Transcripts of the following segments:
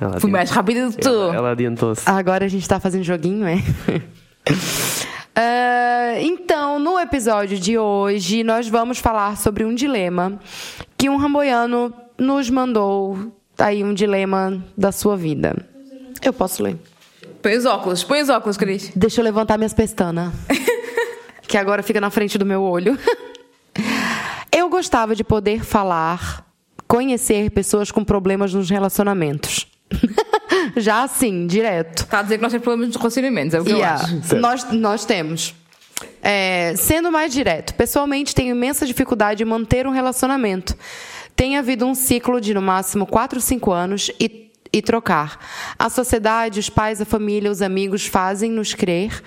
Ela Fui adiantou- mais rápida do que tu. Ela, ela adiantou-se. Agora a gente tá fazendo joguinho, é? Ah, então, no episódio de hoje, nós vamos falar sobre um dilema que um ramboiano nos mandou. Aí, um dilema da sua vida. Eu posso ler. Põe os óculos, põe os óculos, Cris. Deixa eu levantar minhas pestanas. que agora fica na frente do meu olho. eu gostava de poder falar, conhecer pessoas com problemas nos relacionamentos. Já assim, direto. Está a dizer que nós temos problemas nos relacionamentos, é o que Yeah, eu acho. nós, nós temos. É, sendo mais direto, pessoalmente tenho imensa dificuldade em manter um relacionamento. Tem havido um ciclo de no máximo 4, 5 anos e, e trocar. A sociedade, os pais, a família, os amigos fazem nos crer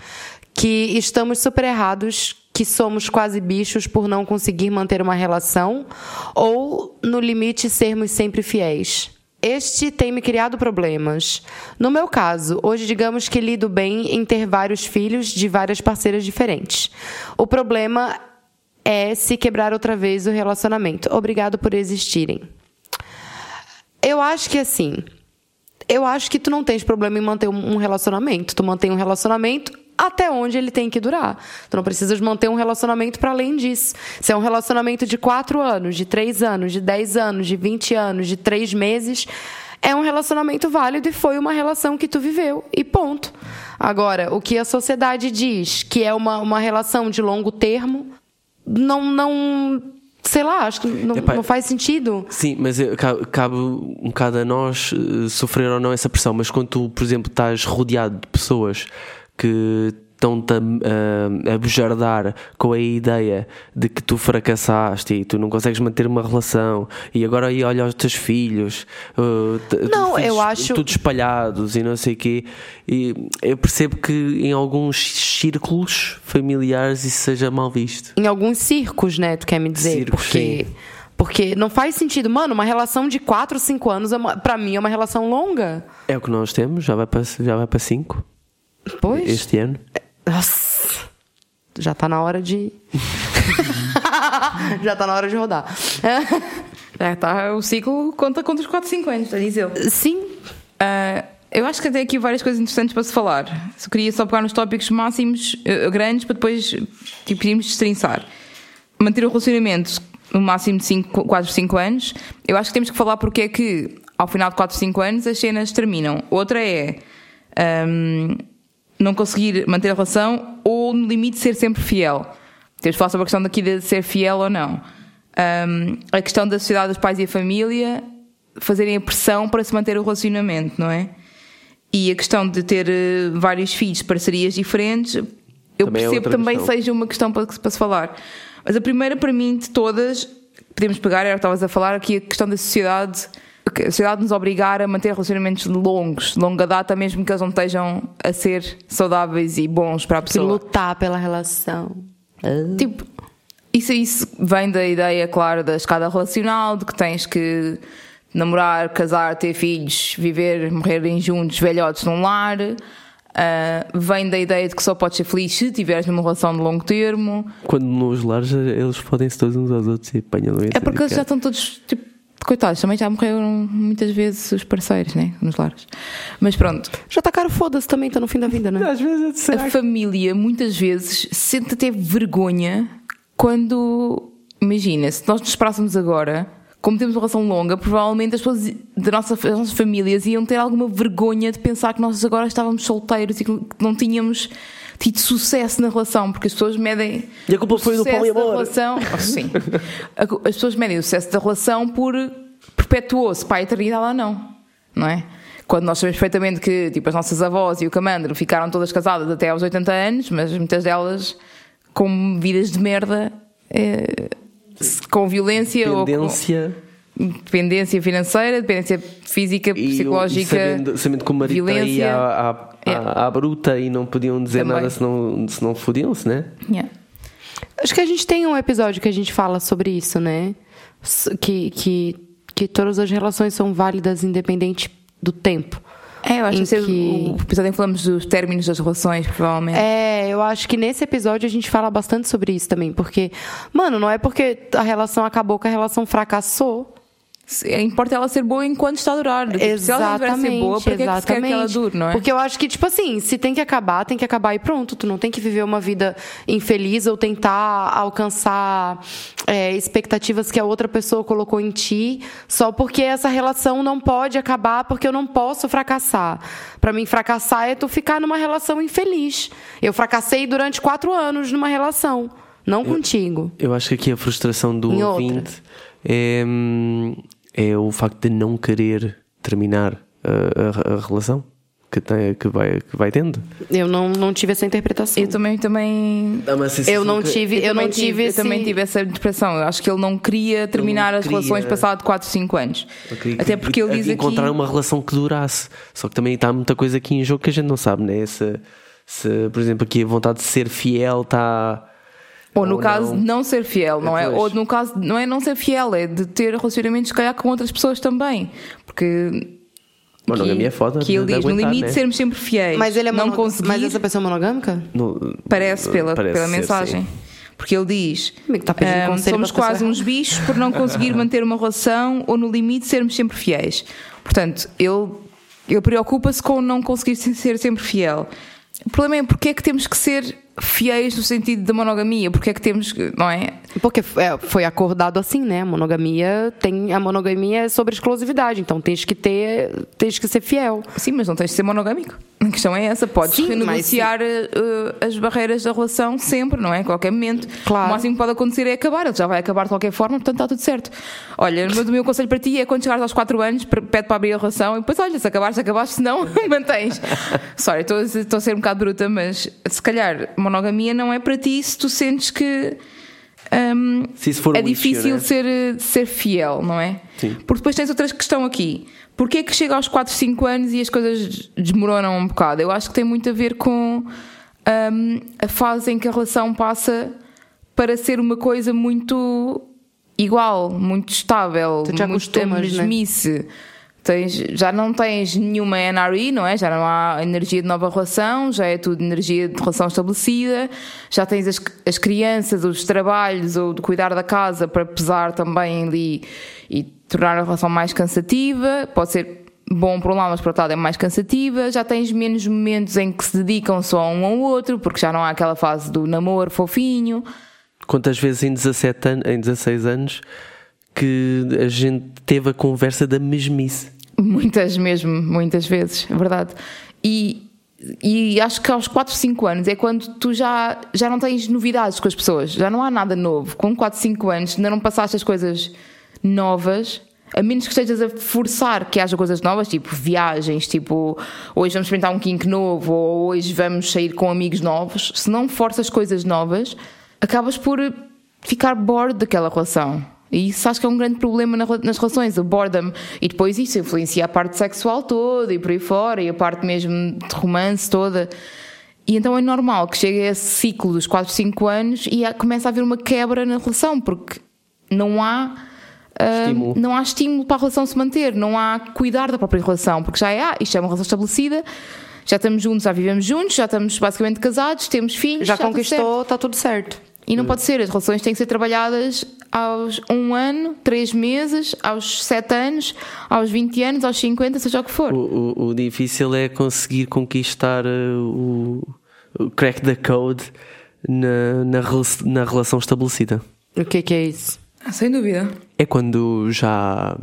que estamos super errados, que somos quase bichos por não conseguir manter uma relação ou, no limite, sermos sempre fiéis. Este tem me criado problemas. No meu caso, hoje digamos que lido bem em ter vários filhos de várias parceiras diferentes. O problema é se quebrar outra vez o relacionamento. Obrigado por existirem. Eu acho que assim, eu acho que tu não tens problema em manter um relacionamento. Tu mantém um relacionamento até onde ele tem que durar. Tu não precisas manter um relacionamento para além disso. Se é um relacionamento de 4 anos, de 3 anos, de 10 anos, de 20 anos, de 3 meses, é um relacionamento válido e foi uma relação que tu viveu. E ponto. Agora, o que a sociedade diz que é uma, uma relação de longo termo, não. não sei lá, acho que não, Epá, não faz sentido. Sim, mas ca- cabe um bocado a nós eh, sofrer ou não essa pressão. Mas quando tu, por exemplo, estás rodeado de pessoas que estão-te a, a bujardar com a ideia de que tu fracassaste e tu não consegues manter uma relação e agora aí olha os teus filhos t- Não, filhos eu acho- tudo espalhados e não sei o quê e eu percebo que em alguns círculos familiares isso seja mal visto Em alguns circos, né? Tu quer me dizer? Circos, porque, sim. porque não faz sentido. Mano, uma relação de 4, 5 anos, é uma, pra mim, é uma relação longa. é o que nós temos, já vai para, já vai para cinco Pois. este ano Nossa. Já tá na hora de. Já tá na hora de rodar. É, tá, o ciclo conta contra os 4, 5 anos, a dizer Sim. Ah, eu acho que tem aqui várias coisas interessantes para se falar. Só queria só pegar nos tópicos máximos, eh, grandes, para depois tipo, irmos destrinçar. Manter o relacionamento no máximo de 5, 4, 5 anos. Eu acho que temos que falar porque é que, ao final de 4, 5 anos, as cenas terminam. Outra é ahm, não conseguir manter a relação ou, no limite, ser sempre fiel. Temos que falar sobre a questão daqui de ser fiel ou não. Ahm, a questão da sociedade dos pais e a família fazerem a pressão para se manter o relacionamento, não é? E a questão de ter eh, vários filhos, parcerias diferentes, eu Também é percebo outra também questão. seja uma questão para, para se falar. Mas a primeira, para mim, de todas, podemos pegar, era o que estavas a falar, aqui a questão da sociedade. A sociedade nos obrigar a manter relacionamentos longos, de longa data, mesmo que eles não estejam a ser saudáveis e bons para a De pessoa. lutar pela relação. Tipo, isso, isso vem da ideia, claro, da escada relacional, de que tens que namorar, casar, ter filhos, viver, morrerem juntos, velhotes num lar. Ah, vem da ideia de que só podes ser feliz se tiveres numa relação de longo termo. quando nos lares eles fodem-se todos uns aos outros e apanham É porque eles já estão todos, tipo, coitados, também já morreram muitas vezes os parceiros, né? Nos lares. Mas pronto. Já tá caro, foda-se também, tá no fim da vida, né? às vezes A família, muitas vezes, sente até vergonha quando. Imagina, se nós nos esperássemos agora, como temos uma relação longa, provavelmente as pessoas da nossa, das nossas famílias iam ter alguma vergonha de pensar que nós agora estávamos solteiros e que não tínhamos tido sucesso na relação, porque as pessoas medem. E a culpa foi do sucesso da poliamor. relação. Oh, sim. As pessoas medem o sucesso da relação por perpetuou-se para a eternidade ou não, não é? Quando nós sabemos perfeitamente que tipo, as nossas avós e o Camandro ficaram todas casadas até aos 80 anos, mas muitas delas com vidas de merda, eh, com violência ou com- dependência financeira, dependência física, E, psicológica. e sabendo, sabendo que o marido está aí violência. à, à, É. à, à bruta e não podiam dizer Também. nada se não, se não fodiam-se, né? Yeah. Acho que a gente tem um episódio que a gente fala sobre isso, né? Que, que, que todas as relações são válidas independente do tempo. É, eu acho Em que, é que- o episódio em que falamos dos términos das relações, provavelmente. É, eu acho que nesse episódio a gente fala bastante sobre isso também, porque, mano, não é porque a relação acabou que a relação fracassou. Se- Importa ela ser boa enquanto está a durar. Se ela não ser boa, para que que quer que ela dure, não é? Porque eu acho que, tipo assim, se tem que acabar, tem que acabar e pronto. Tu não tem que viver uma vida infeliz ou tentar alcançar é, expectativas que a outra pessoa colocou em ti só porque essa relação não pode acabar porque eu não posso fracassar. Pra mim, fracassar é tu ficar numa relação infeliz. Eu fracassei durante quatro anos numa relação, não contigo. Eu acho que aqui a frustração do Em outra. ouvinte é, hum, é o facto de não querer terminar a, a- a relação que, tem, que, vai, que vai tendo. Eu não, não tive essa interpretação. Eu também, também Eu não tive, eu, não também tive, eu esse... também tive essa interpretação. Eu acho que ele não queria terminar as queria- relações passado 4, 5 anos. Até porque ele diz aqui. encontrar uma relação que durasse. Só que também está muita coisa aqui em jogo que a gente não sabe, né? Se, se por exemplo, aqui a vontade de ser fiel está. Ou no Ou caso, não. não. ser fiel, não é? Pois. Ou no caso, não é não ser fiel, é de ter relacionamentos, se calhar, com outras pessoas também. Porque. Monogamia é foda. Que ele diz, no aguentar, limite, né? sermos sempre fiéis. Mas ele é não conseguir. Mas essa pessoa é monogâmica? No- Parece pela, parece pela ser, mensagem. sim. Porque ele diz: Amigo, tá pedindo "Ahm, conselho somos quase uns bichos por não conseguir manter uma relação ou, no limite, sermos sempre fiéis. Portanto, ele, ele preocupa-se com não conseguir ser sempre fiel. O problema é porque é que temos que ser fiéis no sentido da monogamia? Porque é que temos. Não é? Porque é, foi acordado assim, né? A monogamia tem a monogamia é sobre exclusividade, então tens que ter, tens que ser fiel. Sim, mas não tens de ser monogâmico. A questão é essa. Podes Sim, mas renegociar eh, as barreiras da relação sempre, não é? A qualquer momento. Claro. O máximo que pode acontecer é acabar. Ele já vai acabar de qualquer forma, portanto está tudo certo. Olha, o meu, o meu conselho para ti é quando chegares aos 4 anos, pede para abrir a relação e depois, olha, se acabares, acabaste, se não, mantens. Sorry, estou a ser um bocado bruta, mas se calhar monogamia não é para ti se tu sentes que. Hum, Se isso for é um issue, difícil né? ser, ser fiel, não é? Sim. Porque depois tens outra questão aqui. Porquê é que chega aos 4, 5 anos e as coisas desmoronam um bocado? Eu acho que tem muito a ver com hum, a fase em que a relação passa para ser uma coisa muito igual, muito estável, Tu te muito acostumas, né? Tens, já não tens nenhuma NRE, não é? Já não há energia de nova relação, já é tudo energia de relação estabelecida, já tens as, as crianças, os trabalhos ou de cuidar da casa para pesar também ali e tornar a relação mais cansativa. Pode ser bom por um lado, mas por outro lado é mais cansativa. Já tens menos momentos em que se dedicam só um ao outro, porque já não há aquela fase do namoro fofinho. Quantas vezes em 17 anos, em 16 anos que a gente teve a conversa da mesmice? Muitas mesmo, muitas vezes, é verdade. E, e acho que aos 4, 5 anos é quando tu já, já não tens novidades com as pessoas, já não há nada novo. Com 4, 5 anos ainda não passaste as coisas novas, a menos que estejas a forçar que haja coisas novas, tipo viagens, tipo hoje vamos experimentar um kink novo ou hoje vamos sair com amigos novos. Se não forças coisas novas, acabas por ficar bored daquela relação. E isso acho que é um grande problema nas relações, o boredom. E depois isso influencia a parte sexual toda e por aí fora, e a parte mesmo de romance toda. E então é normal que chegue a esse ciclo dos 4, 5 anos e começa a haver uma quebra na relação, porque não há. Estímulo. não há estímulo para a relação se manter, não há cuidar da própria relação, porque já é, ah, isto é uma relação estabelecida, já estamos juntos, já vivemos juntos, já estamos basicamente casados, temos filhos, Já está tudo certo. conquistou, tá tudo certo. E não pode ser, as relações têm que ser trabalhadas aos um ano, três meses, aos sete anos, aos 20 anos, aos 50, seja o que for. O, o- o difícil é conseguir conquistar uh, o, o crack the code na, na, na relação estabelecida. O que que é isso? Sem dúvida. É quando já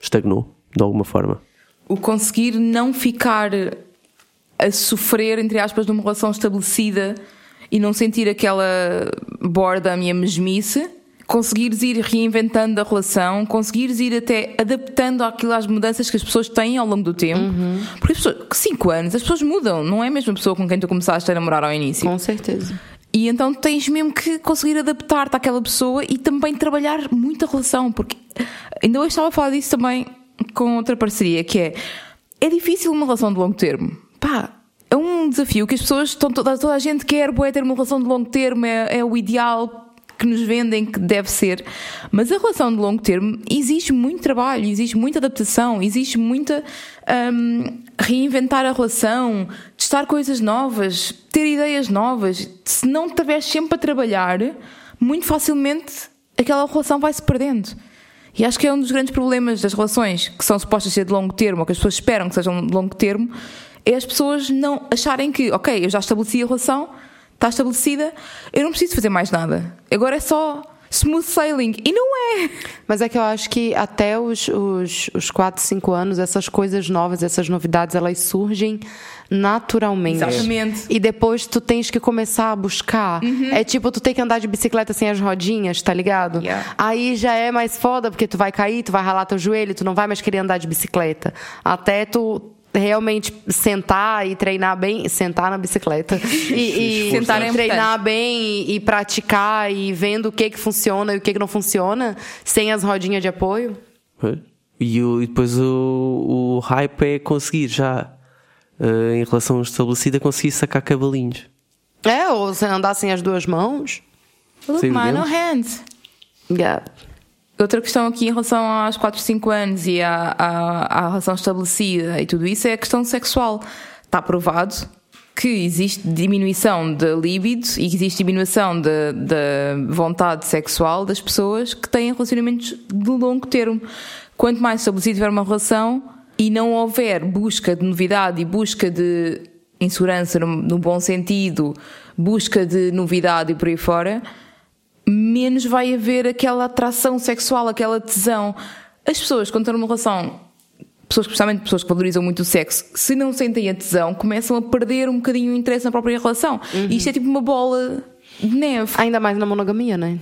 estagnou, de alguma forma. O conseguir não ficar a sofrer, entre aspas, numa relação estabelecida e não sentir aquela boredom e a mesmice. Conseguires ir reinventando a relação, conseguires ir até adaptando aquilo às mudanças que as pessoas têm ao longo do tempo. Porque as pessoas, 5 anos, as pessoas mudam, não é a mesma pessoa com quem tu começaste a namorar ao início. Com certeza. E então tens mesmo que conseguir adaptar-te àquela pessoa e também trabalhar muito a relação, porque Ainda hoje estava a falar disso também com outra parceria, que é é difícil uma relação de longo termo. Pá, é um desafio que as pessoas estão toda, toda a gente quer boé, ter uma relação de longo termo, é, é o ideal que nos vendem que deve ser. Mas a relação de longo termo exige muito trabalho, exige muita adaptação, exige muita hum, reinventar a relação, testar coisas novas, ter ideias novas. Se não estiveres sempre a trabalhar, muito facilmente aquela relação vai se perdendo. E acho que é um dos grandes problemas das relações que são supostas ser de longo termo, ou que as pessoas esperam que sejam de longo termo, é as pessoas não acharem que, ok, eu já estabeleci a relação, está estabelecida, eu não preciso fazer mais nada. Agora é só smooth sailing. E não é! Mas é que eu acho que até os, os, os 4, 5 anos, essas coisas novas, essas novidades, elas surgem naturalmente. Exatamente. E depois tu tens que começar a buscar. É tipo, tu tem que andar de bicicleta sem as rodinhas, tá ligado? Yeah. Aí já é mais foda, porque tu vai cair, tu vai ralar teu joelho, tu não vai mais querer andar de bicicleta. Até tu realmente sentar e treinar bem, sentar na bicicleta e, e- Sentar e é treinar bem e, e praticar e vendo o que que funciona e o que que não funciona sem as rodinhas de apoio. E, o- e depois o, o hype é conseguir já, eh, em relação estabelecida, conseguir sacar cavalinhos. É, ou se andar sem as duas mãos. Look, mesmo. no hands. Yeah. Outra questão aqui em relação aos 4, 5 anos e à, à, à relação estabelecida e tudo isso é a questão sexual. Está provado que existe diminuição da libido e que existe diminuição da da vontade sexual das pessoas que têm relacionamentos de longo termo. Quanto mais estabelecido tiver uma relação e não houver busca de novidade e busca de insegurança no, no bom sentido, busca de novidade e por aí fora, menos vai haver aquela atração sexual, aquela tesão. As pessoas, quando estão numa relação, pessoas, especialmente pessoas que valorizam muito o sexo, se não sentem a tesão, começam a perder um bocadinho o interesse na própria relação. E isto é tipo uma bola de neve. Ainda mais na monogamia, né?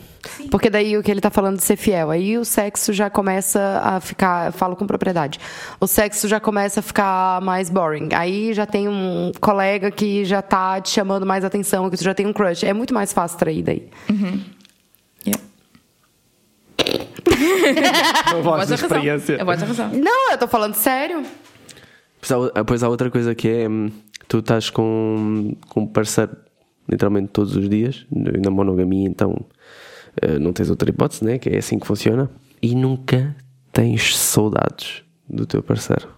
Porque daí o que ele tá falando de ser fiel, aí o sexo já começa a ficar, falo com propriedade. O sexo já começa a ficar mais boring. Aí já tem um colega que já tá te chamando mais atenção, que tu já tem um crush. É muito mais fácil trair daí. Yeah. A voz Mas a razão. A voz da razão. Não, eu tô falando sério. Depois há, depois há outra coisa que é hum, tu estás com, com um parceiro literalmente todos os dias, na monogamia, então eh, não tens outra hipótese, né? Que é assim que funciona, e nunca tens saudades do teu parceiro.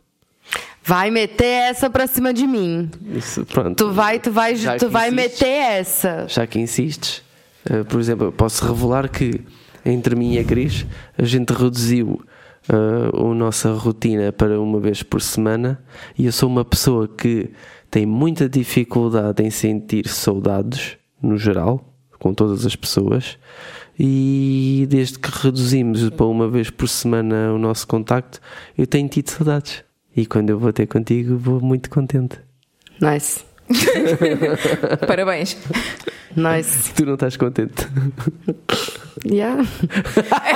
Vai meter essa pra cima de mim. Isso, pronto. Tu vai, tu vai, Já tu vai insistes. meter essa. Já que insistes, eh, por exemplo, eu posso revelar que entre mim e a Cris a gente reduziu eh, a nossa rotina para uma vez por semana e eu sou uma pessoa que tem muita dificuldade em sentir saudades, no geral, com todas as pessoas. E desde que reduzimos para uma vez por semana o nosso contacto, eu tenho tido saudades. E quando eu vou ter contigo, vou muito contente. Nice. Parabéns. Nice. Tu não estás contente? Yeah.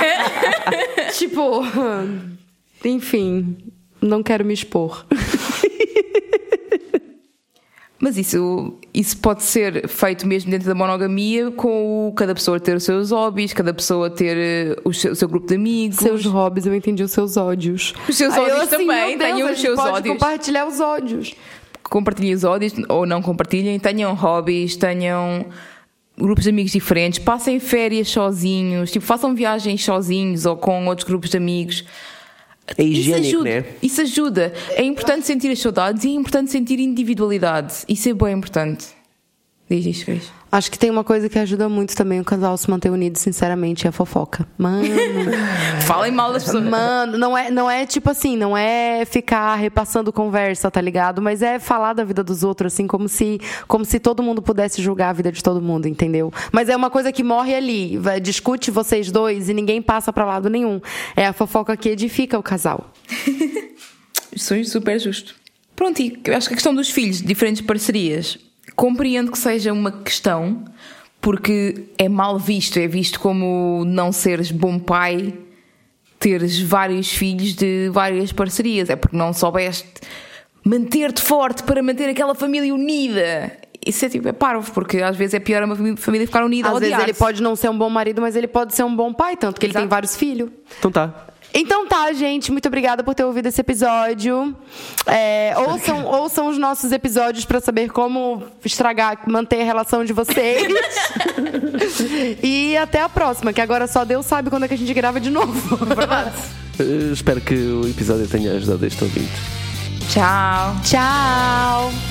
tipo, enfim, não quero me expor. Mas isso, isso pode ser feito mesmo dentro da monogamia, com o- cada pessoa ter os seus hobbies, cada pessoa ter eh, o seu, o seu grupo de amigos. Seus hobbies, eu entendi os seus ódios. Os seus Aí eu ódios também, meu Deus, tenham os seus pode ódios. compartilhar os ódios. compartilhem os ódios ou não compartilhem, tenham hobbies, tenham grupos de amigos diferentes, passem férias sozinhos, tipo, façam viagens sozinhos ou com outros grupos de amigos. É Isso higiênico, ajuda, né? isso ajuda. É importante sentir as saudades e é importante sentir individualidade. Isso é bem importante. Acho que tem uma coisa que ajuda muito também o casal se manter unido, sinceramente, é a fofoca. Mano. Falem mal das pessoas. Mano, não é, não é tipo assim, não é ficar repassando conversa, tá ligado? Mas é falar da vida dos outros, assim, como se, como se todo mundo pudesse julgar a vida de todo mundo, entendeu? Mas é uma coisa que morre ali. Vai- Discute vocês dois e ninguém passa pra lado nenhum. É a fofoca que edifica o casal. Sou super justo. Pronto, e acho que a questão dos filhos, de diferentes parcerias, compreendo que seja uma questão, porque é mal visto, é visto como não seres bom pai, teres vários filhos de várias parcerias, é porque não soubeste manter-te forte para manter aquela família unida. Isso é tipo, é parvo, porque às vezes é pior uma família ficar unida Às a vezes ele pode não ser um bom marido, mas ele pode ser um bom pai, tanto que ele Exato. tem vários filhos. Então tá. Então tá, gente. Muito obrigada por ter ouvido esse episódio. É, ouçam, ouçam os nossos episódios para saber como estragar, manter a relação de vocês. e até a próxima, que agora só Deus sabe quando é que a gente grava de novo. Uh, espero que o episódio tenha ajudado este ouvinte. Tchau. Tchau.